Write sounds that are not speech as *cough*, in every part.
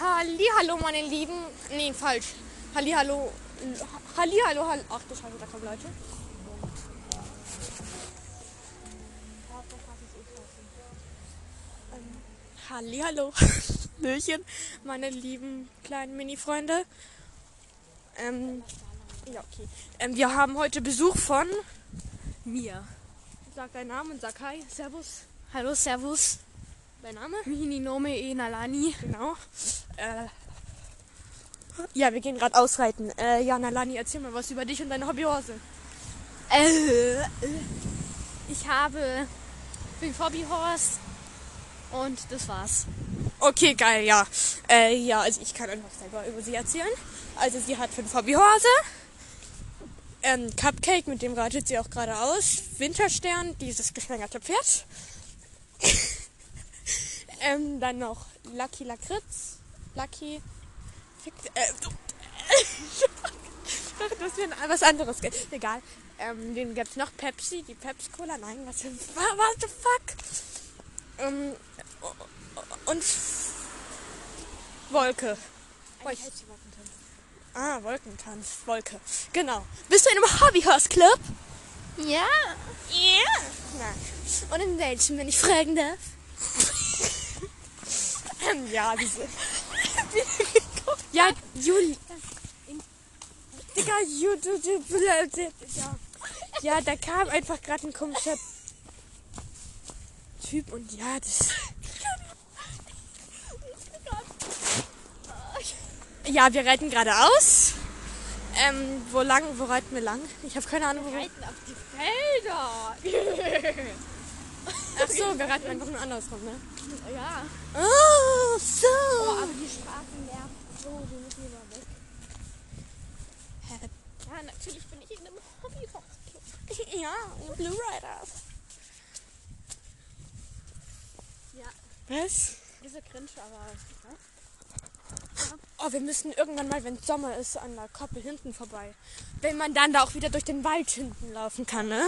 Hallihallo, meine Lieben. Nee, falsch. Hallihallo. Hallihallo, hall Ach du Scheiße, da kommen Leute. Ähm, Hallihallo. *laughs* Hallöchen, meine lieben kleinen Mini-Freunde. Ähm, ja, okay. Ähm, wir haben heute Besuch von Mir. Sag deinen Namen und sag Hi. Servus. Hallo, Servus. Dein Name? Mini Nome E Nalani. Genau. Äh, ja, wir gehen gerade ausreiten. Äh, ja, Nalani, erzähl mal was über dich und deine Hobbyhorse. Äh, ich habe fünf Hobbyhorse und das war's. Okay, geil, ja. Äh, ja, also ich kann einfach selber über sie erzählen. Also sie hat fünf Hobbyhorse. Ähm, Cupcake, mit dem reitet sie auch gerade aus. Winterstern, dieses geschwängerte Pferd. *laughs* ähm, dann noch Lucky Lakritz. Lucky. Fick, äh, du, ich dachte, das wäre was anderes. Egal. Ähm, den gibt's noch Pepsi, die Pepsi Cola. Nein, was, was, what the fuck? Ähm, und Wolke. Wolke. Ah, Wolkentanz. Wolke. Genau. Bist du in einem Hobbyhorse-Club? Ja. Ja. Nein. Und in welchem, wenn ich fragen darf? *laughs* ja, diese. Ja, Juli. Digga, du, ja. ja, da kam einfach gerade ein komischer Typ und ja, das. Ja, wir reiten geradeaus. Ähm, wo lang, wo reiten wir lang? Ich habe keine Ahnung, wo Wir reiten auf die Felder. *laughs* Ach so, wir reiten einfach nur andersrum, ne? ja. Oh, so. Oh, aber die Straßen nerven so, wir müssen hier mal weg. Hä? Ja, natürlich bin ich in einem Hobbyhorse-Club. Ja, Blue Riders. Ja, Was? diese cringe, aber... Ja. Oh, wir müssen irgendwann mal, wenn Sommer ist, an der Koppel hinten vorbei. Wenn man dann da auch wieder durch den Wald hinten laufen kann, ne?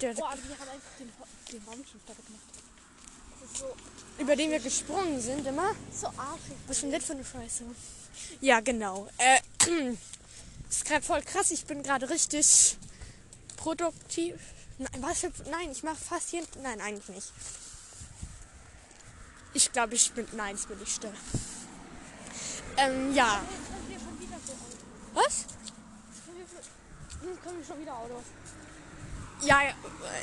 Der, Oh, aber die haben einfach den, den Baum schon fertig gemacht. Das ist so, über den wir gesprungen sind immer. so arschig. Was ist denn das für eine Scheiße? Ja, genau. Äh, das *clears throat* ist gerade voll krass. Ich bin gerade richtig produktiv. Nein, was für, Nein, ich mache fast jeden. Nein, eigentlich nicht. Ich glaube, ich bin. Nein, ich bin nicht still. Ähm, ja. Was? Jetzt Jetzt kommen hier schon wieder Autos. Ja,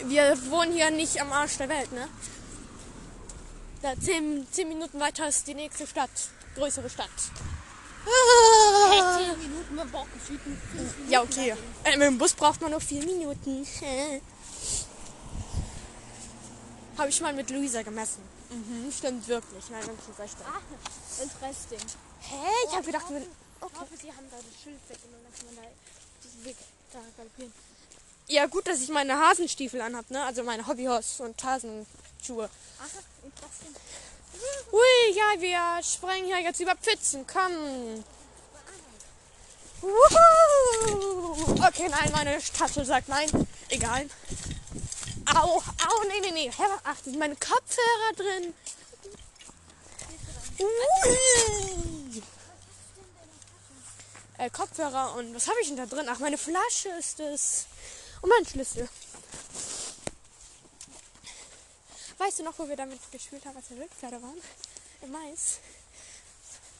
wir wohnen hier nicht am Arsch der Welt, ne? Da zehn, zehn Minuten weiter ist die nächste Stadt. Größere Stadt. Hey, 10 Minuten, man braucht fünf Minuten. Ja, okay. Äh, mit dem Bus braucht man nur vier Minuten. Habe ich mal mit Luisa gemessen. Mhm, stimmt wirklich. Nein, wirklich recht. Ah, interesting. Hä? Ich habe gedacht, wir... Ich hoffe, sie haben da das Schild weggenommen, dass man da diesen Weg da galoppieren. Ja, gut, dass ich meine Hasenstiefel anhab, ne? Also meine Hobbyhorse und Hasenschuhe. Aha, interesting. Hui, ja, wir sprengen hier jetzt über Pfützen. Komm. Wuhu. Okay, nein, meine Tasche sagt nein. Egal. Au, au, nee, nee, nee. Ach, sind meine Kopfhörer drin. Ui. Äh, Kopfhörer und was habe ich denn da drin? Ach, meine Flasche ist es. Und mein Schlüssel. Weißt du noch, wo wir damit gespielt haben, als wir Wildpferde waren? Im Mais.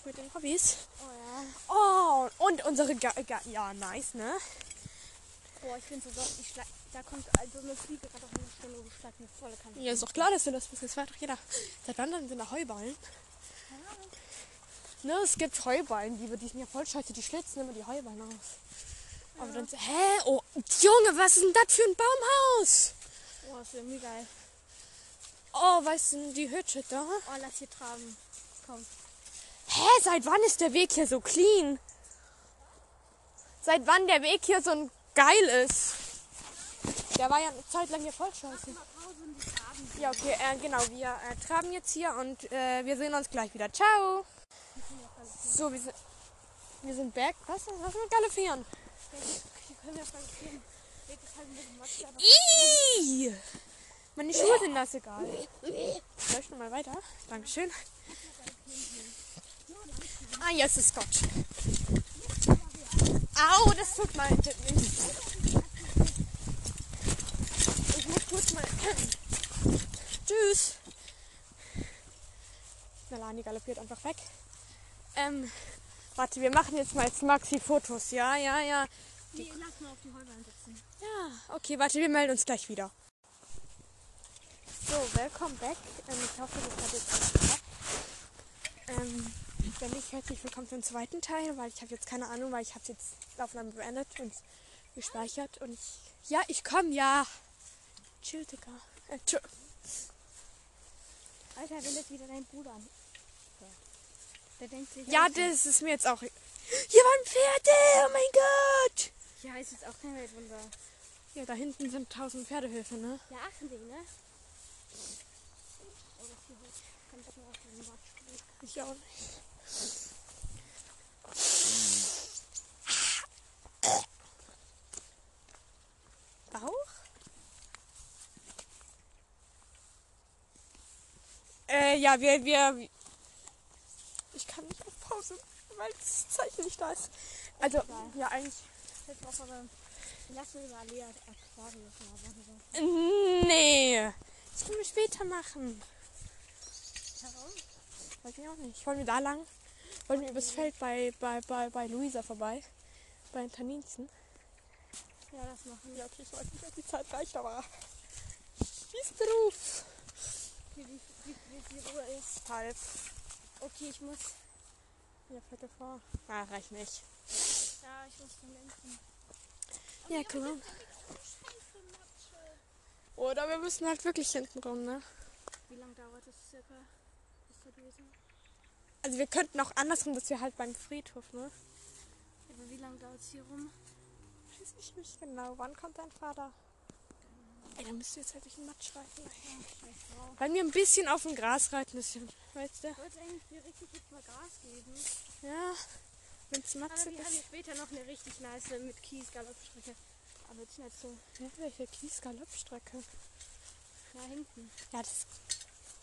Mit den Hobbys. Oh ja. Oh, und unsere Ga Ga Ja, nice, ne? Boah, ich finde so, ich schlag, da kommt also eine Fliege gerade auf eine Stelle und schlägt mir volle Kanne. Ja, ist doch klar, dass du das bist. Das weiß doch jeder. Seit wann dann sind da Heuballen? Ne, es gibt Heuballen, die, die sind ja voll scheiße. Die schlitzen immer die Heuballen aus. Aber dann so, hä? Oh, Junge, was ist denn das für ein Baumhaus? Oh, das ist irgendwie geil. Oh, weißt du, die Hütte da? Oh, lass hier tragen. Komm. Hä, seit wann ist der Weg hier so clean? Seit wann der Weg hier so ein geil ist? Der war ja eine Zeit lang hier voll scheiße. Ja, okay, äh, genau, wir äh, traben jetzt hier und äh, wir sehen uns gleich wieder. Ciao! So, wir sind, wir sind back. Was? Was mit Galoppieren? Hier können wir verlieren. Weg ist halt ein bisschen matschig, aber Ih! Meine Schuhe sind nass egal. Ich noch mal weiter? Dankeschön. Ah, jetzt ist Gott. Au, das tut mal. Ich muss kurz mal. Tschüss. Melanie galoppiert einfach weg. Ähm, warte, wir machen jetzt mal als Maxi Fotos. Ja, ja, ja. Nee, lass mal auf die Heuballen sitzen. Ja, okay, warte, wir melden uns gleich wieder. So, welcome back. Ähm, ich hoffe, das hat jetzt alles geklappt. Ähm, wenn nicht, herzlich willkommen zum zweiten Teil, weil ich habe jetzt keine Ahnung, weil ich habe es jetzt Aufnahme beendet und gespeichert und ich, ja, ich komme, ja. Chill, Digga. Äh. Alter, wenn das wieder dein Bruder an. Denkt sich. Ja, das ist mir jetzt auch. Hier waren Pferde, oh mein Gott. Ja, ist jetzt auch kein Weltwunder. Ja, da hinten sind tausend Pferdehöfe, ne? Ja, achten Sie, ne? Hier Ich auch nicht. Bauch? Äh, ja, wir, wir. Pause, weil das Zeichen nicht da ist. Also, ja, eigentlich. Jetzt. Lass mir über Alea Aquarius machen. Nee. Das können wir später machen. Warum? Weiß ich auch nicht. Wollen wir da lang? Wollen wir übers Feld bei, bei, bei, bei Luisa vorbei? Bei den Taninzen? Ja, das machen Ja, okay, ich weiß nicht, ob die Zeit reicht, aber. Wie ist Beruf? wir. Wie, wie, wie viel Uhr ist? Halb. Okay, ich muss. Ja, Viertel vor. Ah, reicht nicht. Ja, ich muss zum Lenken. Ja, komm. Oder wir müssen halt wirklich hinten rum, ne? Wie lange dauert es circa? Bis zur Dose? Also wir könnten auch andersrum, dass wir halt beim Friedhof, ne? Aber wie lange dauert es hier rum? Weiß ich nicht genau. Wann kommt dein Vater? Ey, dann müsst ihr jetzt halt durch den Matsch reiten. Weil wir ein bisschen auf dem Gras reiten müssen, weißt du? Ich wollte eigentlich dir richtig jetzt mal Gas geben. Ja. Wenn es Aber matzig wir haben ist. hier später noch eine richtig nice mit Kies Galoppstrecke. Aber jetzt nicht so Ja, welche Kies-Galoppstrecke? nah hinten. Ja, das.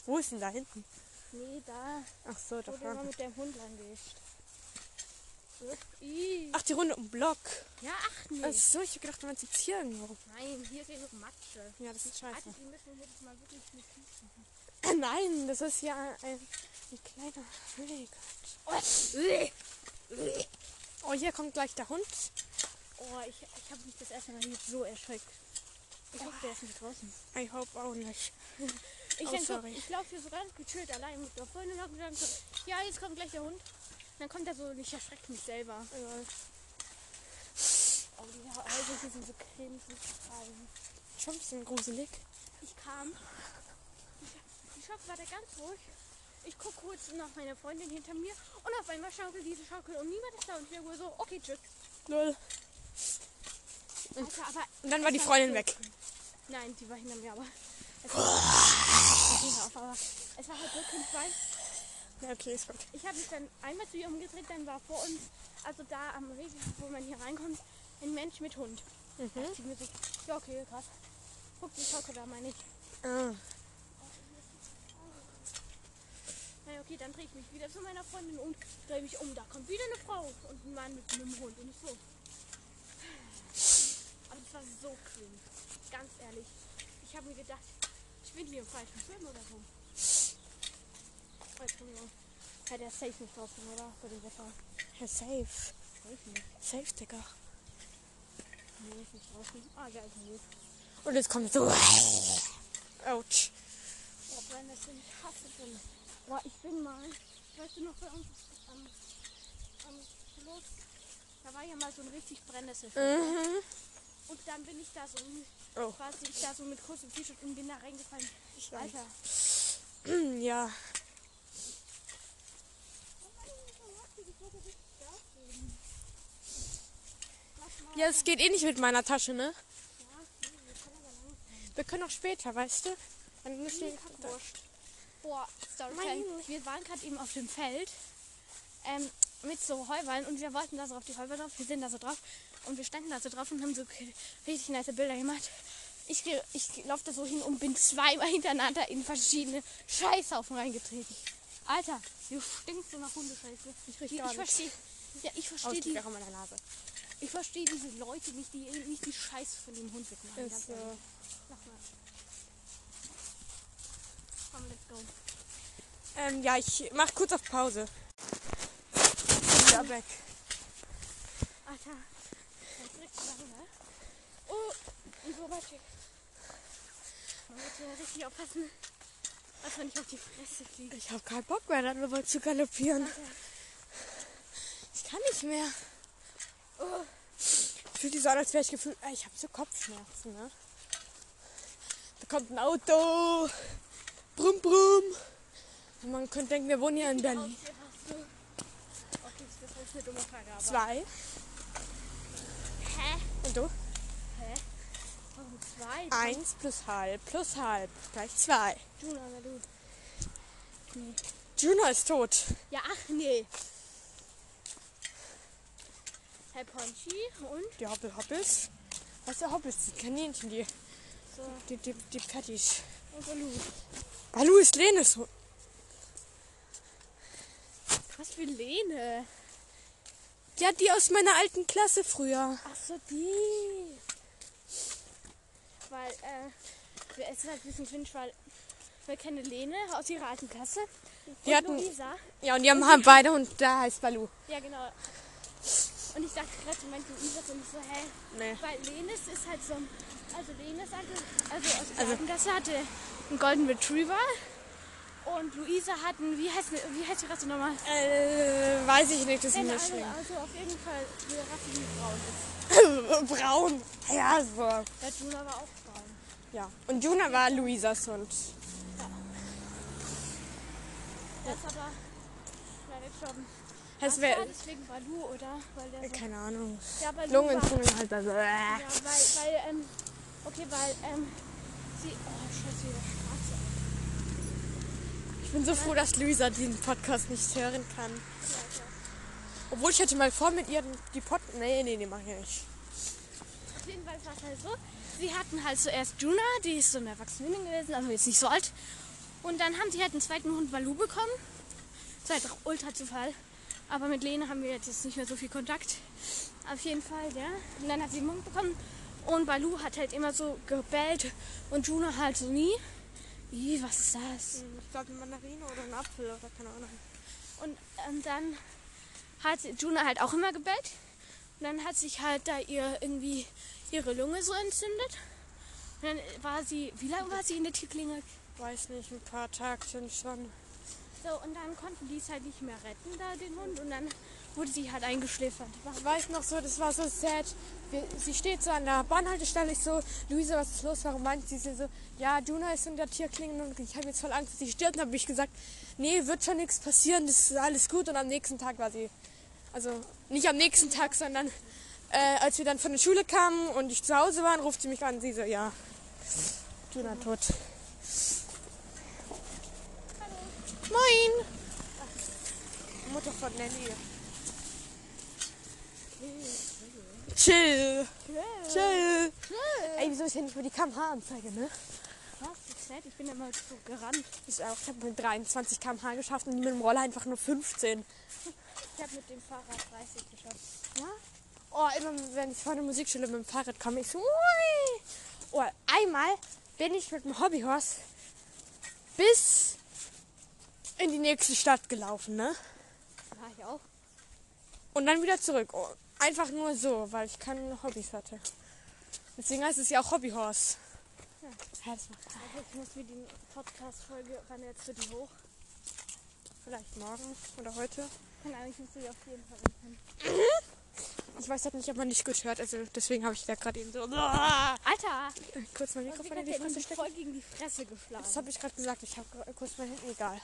Wo ist denn da hinten? Nee, da, Ach so, da wo du vorne. mit dem Hund lang gehst. Ach, die Runde um Block. Ja, ach nee. Ach so, ich hab gedacht, meinst jetzt hier irgendwo. Nein, hier geht noch Matsche. Ja, das ist scheiße. Alter, die müssen hier jetzt mal wirklich mit Kies machen. Nein, das ist ja ein, ein kleiner Weg. Oh, hier kommt gleich der Hund. Oh, ich, ich habe mich das erste Mal hier so erschreckt. Ich hoffe, der ist nicht draußen. I hope auch nicht. Ich, Oh, ich laufe hier so ganz gechillt allein mit der Freundin und dann so, ja, jetzt kommt gleich der Hund. Und dann kommt er so und ich erschrecke mich selber. Oh, die Augen sind so cremig. Schon ein bisschen gruselig. Ich kam, die, Schaukel war da ganz ruhig. Ich gucke kurz nach meiner Freundin hinter mir und auf einmal schaukelt diese Schaukel und niemand ist da und ich nur so, okay, tschüss. Lol. Alter, aber Und dann war die Freundin weg. Nein, die war hinter mir, aber es *laughs* war, halt wirklich fein. Ja, okay, ist gut. Ich habe mich dann einmal zu ihr umgedreht, dann war vor uns, also da am Regen, wo man hier reinkommt, ein Mensch mit Hund. Mhm. Die Musik. Ja, okay, krass. Guck, die Schaukel da meine ich. Ah. Na ja, okay, dann drehe ich mich wieder zu meiner Freundin und drehe mich um. Da kommt wieder eine Frau und ein Mann mit einem Hund und ich so. Aber das war so cringe. Ganz ehrlich. Ich habe mir gedacht, ich bin hier im falschen Film oder so. Entschuldigung. Hat er safe nicht draußen, oder? Bei dem Wetter. Ja, safe. Safe nicht. Safe, Digga. Nee, ist nicht draußen. Ah, ja, ist gut. Und jetzt kommt so. Autsch. Oh, Brennnesseln, ich hasse Brennnesseln. Boah, ich bin mal, weißt du noch bei uns am, am Fluss, da war ja mal so ein richtig Brennnessel. Mhm. Und dann bin ich da so, Oh. quasi ich da so mit kurzem T-Shirt und bin da reingefallen. Ich. Alter. *clears throat* Ja. Ja, es geht eh nicht mit meiner Tasche, ne? Wir können auch später, weißt du? Dann müssen wir. Boah, Story Mein- Wir waren gerade eben auf dem Feld ähm, mit so Heuballen und wir wollten da so auf die Heuballen drauf. Wir sind da so drauf und wir standen da so drauf und haben so richtig nice Bilder gemacht. Ich, ich laufe da so hin und bin zweimal *laughs* hintereinander in verschiedene Scheißhaufen reingetreten. Alter, du stinkst so nach Hundescheiße. Ich ich verstehe. Ja, ich verstehe Ausdruck die. auch in meiner Nase. Ich verstehe diese Leute nicht, die nicht die Scheiße von dem Hund wegmachen. Ist ehrlich. Mach mal. Komm, let's go. Ähm, ja, ich mach kurz auf Pause. Bin wieder weg. Alter, das ist richtig lange, ne? Oh, so weit. Man muss ja richtig aufpassen, dass man nicht auf die Fresse fliegt. Ich habe keinen Bock mehr, darüber zu galoppieren. Ich kann nicht mehr. Oh, Fühlt sich so an, als wäre ich gefühlt. Ich habe so Kopfschmerzen, ne? Da kommt ein Auto. Brumm, brumm. Und man könnte denken, wir wohnen hier in Berlin. Okay, das ist eine dumme Frage, aber. Zwei. Hä? Und du? Hä? Warum zwei? Eins plus halb plus halb gleich zwei. Juna, na du. Nee. Juno ist tot. Ja, ach nee. Herr Ponchi und Die Hoppel Hoppels. Was ist der Hoppels? Die Kaninchen, die, so die, die, die Patties. und Balu. Balu ist Lenes. Was für Lene? Ja, die aus meiner alten Klasse früher. Ach so, die. Weil, äh, wir- es ist halt ein bisschen cringe, weil wir kennen Lene aus ihrer alten Klasse. Die und hatten- Luisa. Ja, und die haben, haben beide und da heißt Balu. Ja, genau. Und ich dachte gerade, du meinst Luisa und ich so, hä? Nee. Weil Lenes ist halt so ein, also Lenes hatte, also aus Also- Klasse hatte einen Golden Retriever. Und Luisa hat einen, wie heißt, wie heißt die Rasse nochmal? Äh, weiß ich nicht, das ist nicht schlimm. also auf jeden Fall eine Rasse, die braun ist. *laughs* Braun. Ja, so. Der Juna war auch braun. Ja. Und Juna war Luisas Hund. Der ist aber leider gestorben. Das wäre. deswegen Balu, oder? Weil der so, Keine Ahnung. ja, Lungenentzündung halt also. Ja, weil, weil, ähm, okay, weil, ähm, sie, oh, scheiße, wieder schwarze. Ich bin so froh, dass Luisa den Podcast nicht hören kann. Obwohl ich hätte mal vor mit ihr die Pod. Nee, nee, nee, mach ich nicht. Auf jeden Fall war es halt so, sie hatten halt zuerst Juna, die ist so eine erwachsene gewesen, also jetzt nicht so alt. Und dann haben sie halt einen zweiten Hund Balu bekommen. Das war halt auch ultra Zufall. Aber mit Lene haben wir jetzt nicht mehr so viel Kontakt. Auf jeden Fall, ja. Und dann hat sie einen Hund bekommen. Und Balu hat halt immer so gebellt und Juna halt so nie. Ih, was ist das? Ich glaube, eine Mandarine oder ein Apfel oder keine Ahnung. Und ähm, dann hat Juna halt auch immer gebellt. Und dann hat sich halt da ihr irgendwie ihre Lunge so entzündet. Und dann war sie, wie lange war sie in der Tierklinik? Weiß nicht, ein paar Tagchen schon. So, und dann konnten die es halt nicht mehr retten, da den Hund. Und dann wurde sie halt eingeschläfert. Ich weiß noch so, das war so sad. Wir, sie steht so an der Bahnhaltestelle. Ich so, Luisa, was ist los? Warum meint sie so? Ja, Juna ist in der Tierklinik und ich habe jetzt voll Angst, dass sie stirbt. Dann habe ich gesagt, nee, wird schon nichts passieren, das ist alles gut. Und am nächsten Tag war sie, also nicht am nächsten Tag, sondern äh, als wir dann von der Schule kamen und ich zu Hause war, ruft sie mich an. Sie so, ja, Juna tot. Moin! Mutter von Nanny. Chill. Chill. Ey, wieso ist ja nicht mehr die kmh-Anzeige, ne? Was? Ich bin immer so gerannt. Ich auch. Ich habe mit 23 km/h geschafft und mit dem Roller einfach nur 15. Ich habe mit dem Fahrrad 30 geschafft. Ja? Oh, immer wenn ich vor der Musikschule mit dem Fahrrad komme, ich so. Ui. Oh, einmal bin ich mit dem Hobbyhorse bis in die nächste Stadt gelaufen, ne? War ich auch. Und dann wieder zurück. Oh, einfach nur so, weil ich keine Hobbys hatte. Deswegen heißt es ja auch Hobbyhorse. Ja. Das macht Also ich muss mir die Podcast-Folge, wann jetzt für die hoch? vielleicht morgen oder heute. Keine Ahnung, ich muss die auf jeden Fall anfangen. Ich weiß halt nicht, ob man nicht gut hört, also deswegen habe ich da gerade eben so! Alter! kurz mein Mikrofon in die Fresse stecken. voll gegen die Fresse geschlagen. Das habe ich gerade gesagt, ich habe kurz mein Handy, egal.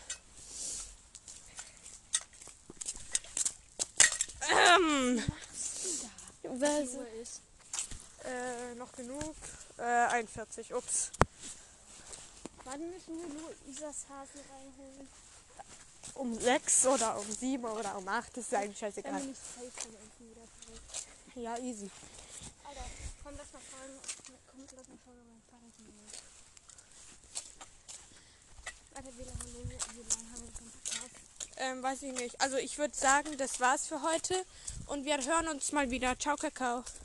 Ähm, was, ist. äh, noch genug. Äh, 41, ups. Wann müssen wir Luisas Hase reinholen? Um 6 oder um 7 oder um 8, das ist ja eigentlich scheißegal. Ja, easy. Alter, komm, lass mal fahren. Komm, lass mal ob mein Fahrrad. Alter, wie lange, wie lange haben wir? Ähm, weiß ich nicht. Also ich würde sagen, das war's für heute und wir hören uns mal wieder. Ciao, Kakao.